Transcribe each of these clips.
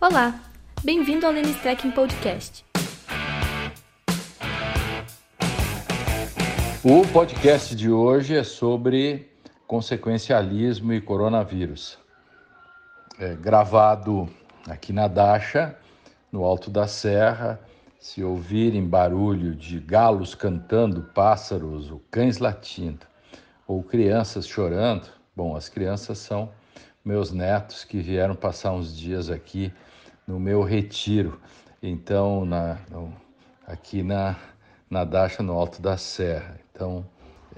Olá, bem-vindo ao Lênis Trekking Podcast. O podcast de hoje é sobre consequencialismo e coronavírus. É gravado aqui na Dacha, no alto da serra. Se ouvirem barulho de galos cantando, pássaros ou cães latindo, ou crianças chorando, bom, as crianças são meus netos que vieram passar uns dias aqui no meu retiro. Então, na, no, aqui na, na Dacha, no Alto da Serra. Então,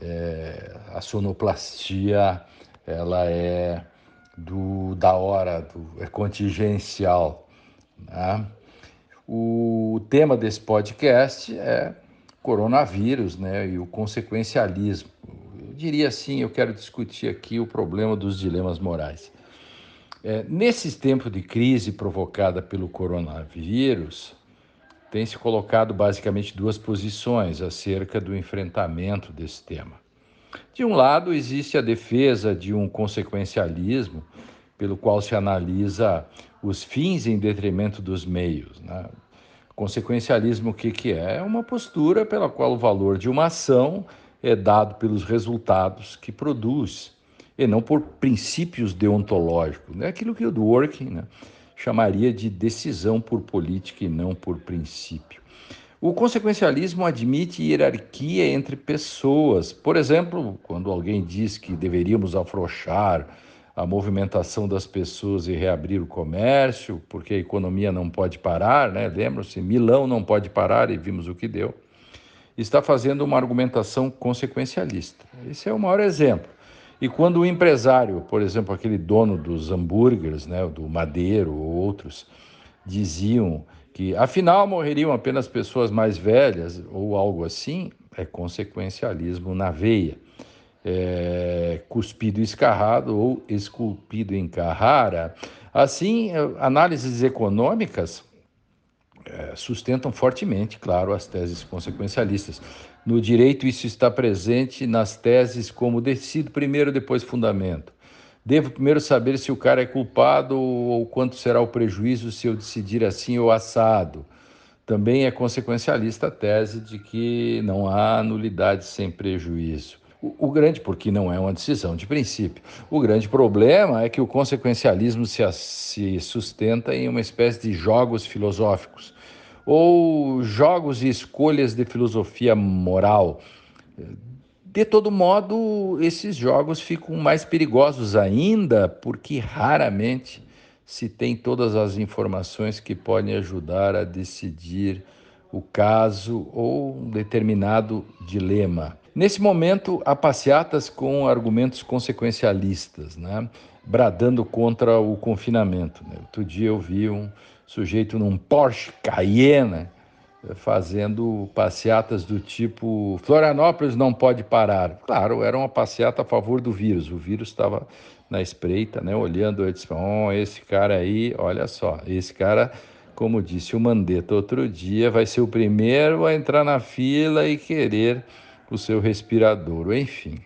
é, a sonoplastia, ela é do, da hora, do, é contingencial. Né? O tema desse podcast é coronavírus né, e o consequencialismo. Diria assim, eu quero discutir aqui o problema dos dilemas morais. É, nesses tempos de crise provocada pelo coronavírus, tem se colocado basicamente duas posições acerca do enfrentamento desse tema. De um lado, existe a defesa de um consequencialismo, pelo qual se analisa os fins em detrimento dos meios. Né? Consequencialismo, o que, que é? É uma postura pela qual o valor de uma ação é dado pelos resultados que produz e não por princípios deontológicos. Né? aquilo que o Dworkin né, chamaria de decisão por política e não por princípio. O consequencialismo admite hierarquia entre pessoas. Por exemplo, quando alguém diz que deveríamos afrouxar a movimentação das pessoas e reabrir o comércio, porque a economia não pode parar, né? Lembram-se, Milão não pode parar e vimos o que deu. Está fazendo uma argumentação consequencialista. Esse é o maior exemplo. E quando o empresário, por exemplo, aquele dono dos hambúrgueres, né, do Madeiro ou outros, diziam que afinal morreriam apenas pessoas mais velhas ou algo assim, é consequencialismo na veia. É, cuspido escarrado ou esculpido em Carrara. Assim, análises econômicas sustentam fortemente, claro, as teses consequencialistas. No direito, isso está presente nas teses como decido primeiro, depois fundamento. Devo primeiro saber se o cara é culpado ou quanto será o prejuízo se eu decidir assim ou assado. Também é consequencialista a tese de que não há nulidade sem prejuízo. O, o, grande, porque não é uma decisão de princípio, o grande problema é que o consequencialismo se, se sustenta em uma espécie de jogos filosóficos ou jogos e escolhas de filosofia moral. De todo modo, esses jogos ficam mais perigosos ainda porque raramente se tem todas as informações que podem ajudar a decidir o caso ou um determinado dilema. Nesse momento, há passeatas com argumentos consequencialistas, né? bradando contra o confinamento. Né? Outro dia eu vi um sujeito num Porsche Cayenne fazendo passeatas do tipo Florianópolis não pode parar. Claro, era uma passeata a favor do vírus. O vírus estava na espreita, né, olhando e disse: "Oh, esse cara aí, olha só, esse cara, como disse o Mandetta outro dia, vai ser o primeiro a entrar na fila e querer o seu respirador". Enfim,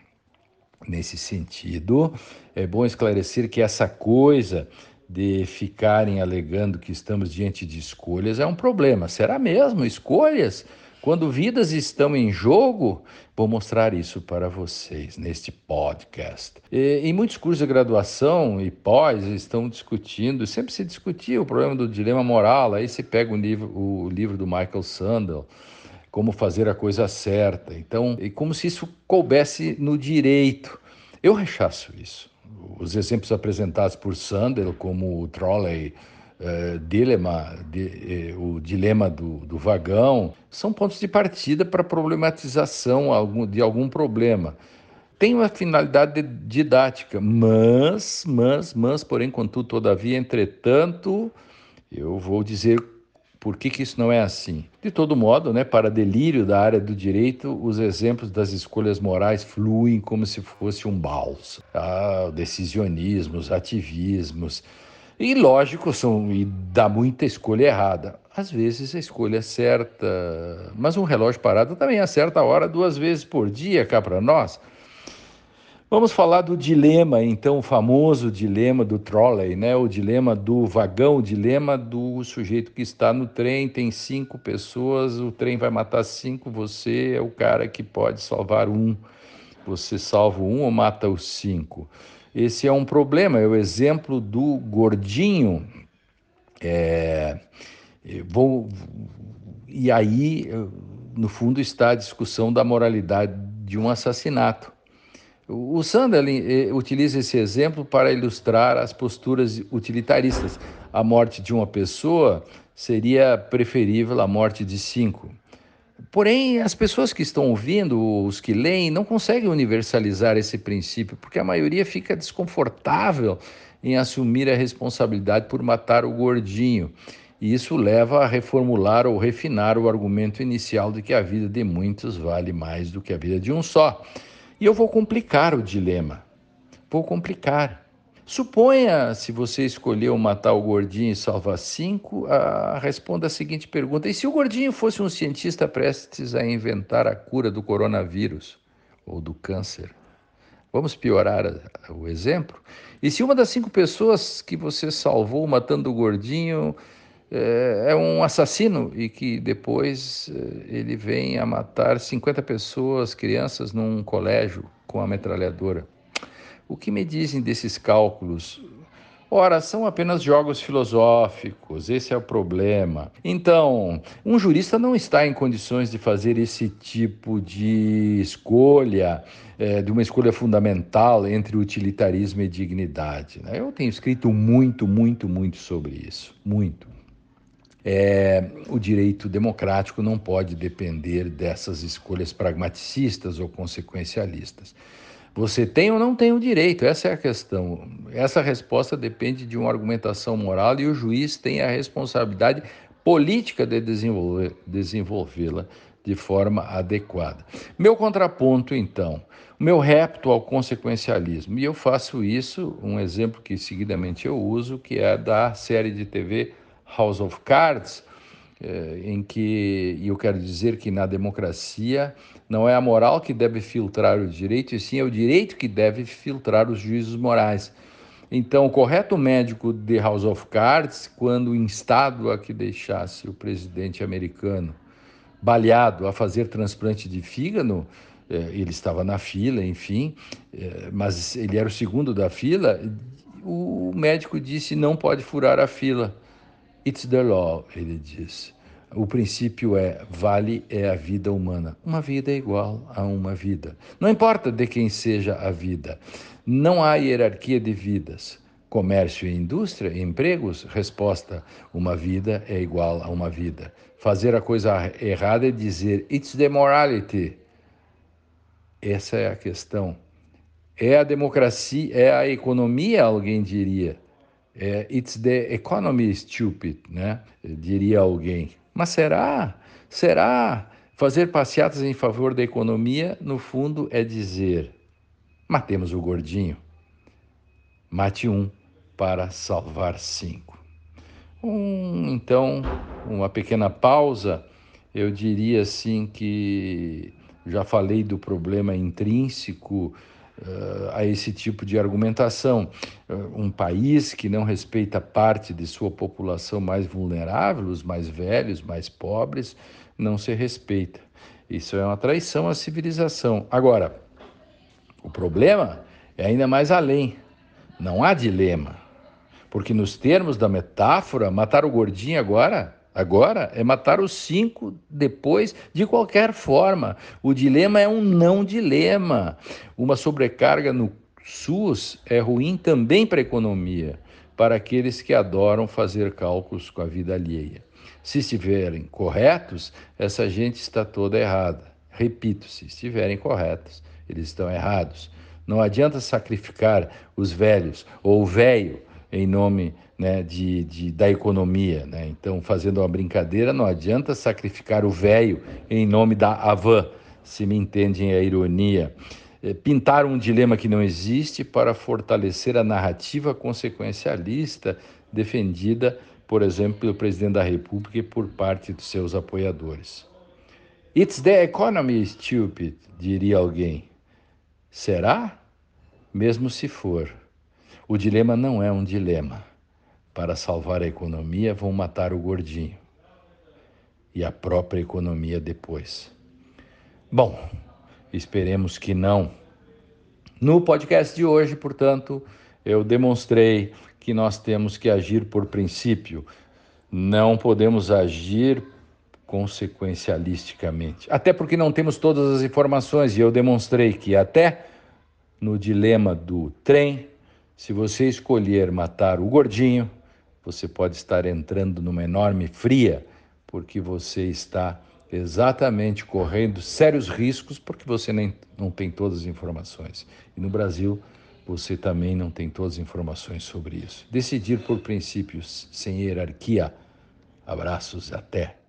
nesse sentido, é bom esclarecer que essa coisa de ficarem alegando que estamos diante de escolhas é um problema. Será mesmo? Escolhas? Quando vidas estão em jogo? Vou mostrar isso para vocês neste podcast. E, em muitos cursos de graduação e pós estão discutindo, sempre se discutia o problema do dilema moral. Aí se pega o livro, o livro do Michael Sandel, Como Fazer a Coisa Certa. Então, é como se isso coubesse no direito. Eu rechaço isso os exemplos apresentados por Sandel, como o trolley eh, dilema, de, eh, o dilema do, do, vagão, são pontos de partida para problematização de algum problema. Tem uma finalidade didática, mas, mas, mas, porém, contudo, todavia, entretanto, eu vou dizer por que, que isso não é assim? De todo modo, né, para delírio da área do direito, os exemplos das escolhas morais fluem como se fosse um balso. Ah, decisionismos, ativismos. E lógico, são, e dá muita escolha errada. Às vezes a escolha é certa, mas um relógio parado também acerta a hora duas vezes por dia cá para nós. Vamos falar do dilema, então, o famoso dilema do trolley, né? O dilema do vagão, o dilema do sujeito que está no trem, tem cinco pessoas, o trem vai matar cinco, você é o cara que pode salvar um. Você salva um ou mata os cinco. Esse é um problema, é o exemplo do gordinho. É, vou, e aí, no fundo, está a discussão da moralidade de um assassinato. O Sunderland eh, utiliza esse exemplo para ilustrar as posturas utilitaristas. A morte de uma pessoa seria preferível à morte de cinco. Porém, as pessoas que estão ouvindo, os que leem, não conseguem universalizar esse princípio, porque a maioria fica desconfortável em assumir a responsabilidade por matar o gordinho. E isso leva a reformular ou refinar o argumento inicial de que a vida de muitos vale mais do que a vida de um só. E eu vou complicar o dilema. Vou complicar. Suponha, se você escolheu matar o gordinho e salvar cinco, a, responda a seguinte pergunta: e se o gordinho fosse um cientista prestes a inventar a cura do coronavírus ou do câncer? Vamos piorar o exemplo? E se uma das cinco pessoas que você salvou matando o gordinho é, é um assassino e que depois é, ele vem a matar 50 pessoas, crianças, num colégio com a metralhadora. O que me dizem desses cálculos? Ora, são apenas jogos filosóficos, esse é o problema. Então, um jurista não está em condições de fazer esse tipo de escolha, é, de uma escolha fundamental entre utilitarismo e dignidade. Né? Eu tenho escrito muito, muito, muito sobre isso. Muito. É, o direito democrático não pode depender dessas escolhas pragmaticistas ou consequencialistas. Você tem ou não tem o direito? Essa é a questão. Essa resposta depende de uma argumentação moral e o juiz tem a responsabilidade política de desenvolvê-la de forma adequada. Meu contraponto, então, meu repto ao consequencialismo. E eu faço isso, um exemplo que seguidamente eu uso, que é da série de TV House of Cards, eh, em que, eu quero dizer que na democracia não é a moral que deve filtrar o direito, e sim é o direito que deve filtrar os juízos morais. Então, o correto médico de House of Cards, quando instado a que deixasse o presidente americano baleado a fazer transplante de fígado, eh, ele estava na fila, enfim, eh, mas ele era o segundo da fila, o médico disse não pode furar a fila. It's the law, ele diz. O princípio é: vale é a vida humana. Uma vida é igual a uma vida. Não importa de quem seja a vida. Não há hierarquia de vidas. Comércio e indústria, empregos, resposta: uma vida é igual a uma vida. Fazer a coisa errada é dizer: it's the morality. Essa é a questão. É a democracia, é a economia, alguém diria. É, It's the economy stupid, né? diria alguém. Mas será? Será? Fazer passeatas em favor da economia, no fundo, é dizer: matemos o gordinho. Mate um para salvar cinco. Um, então, uma pequena pausa, eu diria assim que já falei do problema intrínseco uh, a esse tipo de argumentação. Uh, um país que não respeita parte de sua população mais vulnerável, os mais velhos, mais pobres, não se respeita. Isso é uma traição à civilização. Agora, o problema é ainda mais além. Não há dilema. Porque, nos termos da metáfora, matar o gordinho agora Agora é matar os cinco depois, de qualquer forma. O dilema é um não dilema. Uma sobrecarga no SUS é ruim também para a economia, para aqueles que adoram fazer cálculos com a vida alheia. Se estiverem corretos, essa gente está toda errada. Repito, se estiverem corretos, eles estão errados. Não adianta sacrificar os velhos ou o velho em nome né, de, de, da economia. Né? Então, fazendo uma brincadeira, não adianta sacrificar o velho em nome da Avan, se me entendem a ironia. É, pintar um dilema que não existe para fortalecer a narrativa consequencialista defendida, por exemplo, pelo presidente da República e por parte dos seus apoiadores. It's the economy, stupid, diria alguém. Será? mesmo se for. O dilema não é um dilema. Para salvar a economia, vão matar o gordinho. E a própria economia depois. Bom, esperemos que não. No podcast de hoje, portanto, eu demonstrei que nós temos que agir por princípio. Não podemos agir consequencialisticamente. Até porque não temos todas as informações e eu demonstrei que até no dilema do trem, se você escolher matar o gordinho, você pode estar entrando numa enorme fria, porque você está exatamente correndo sérios riscos, porque você nem, não tem todas as informações. E no Brasil, você também não tem todas as informações sobre isso. Decidir por princípios sem hierarquia. Abraços, até.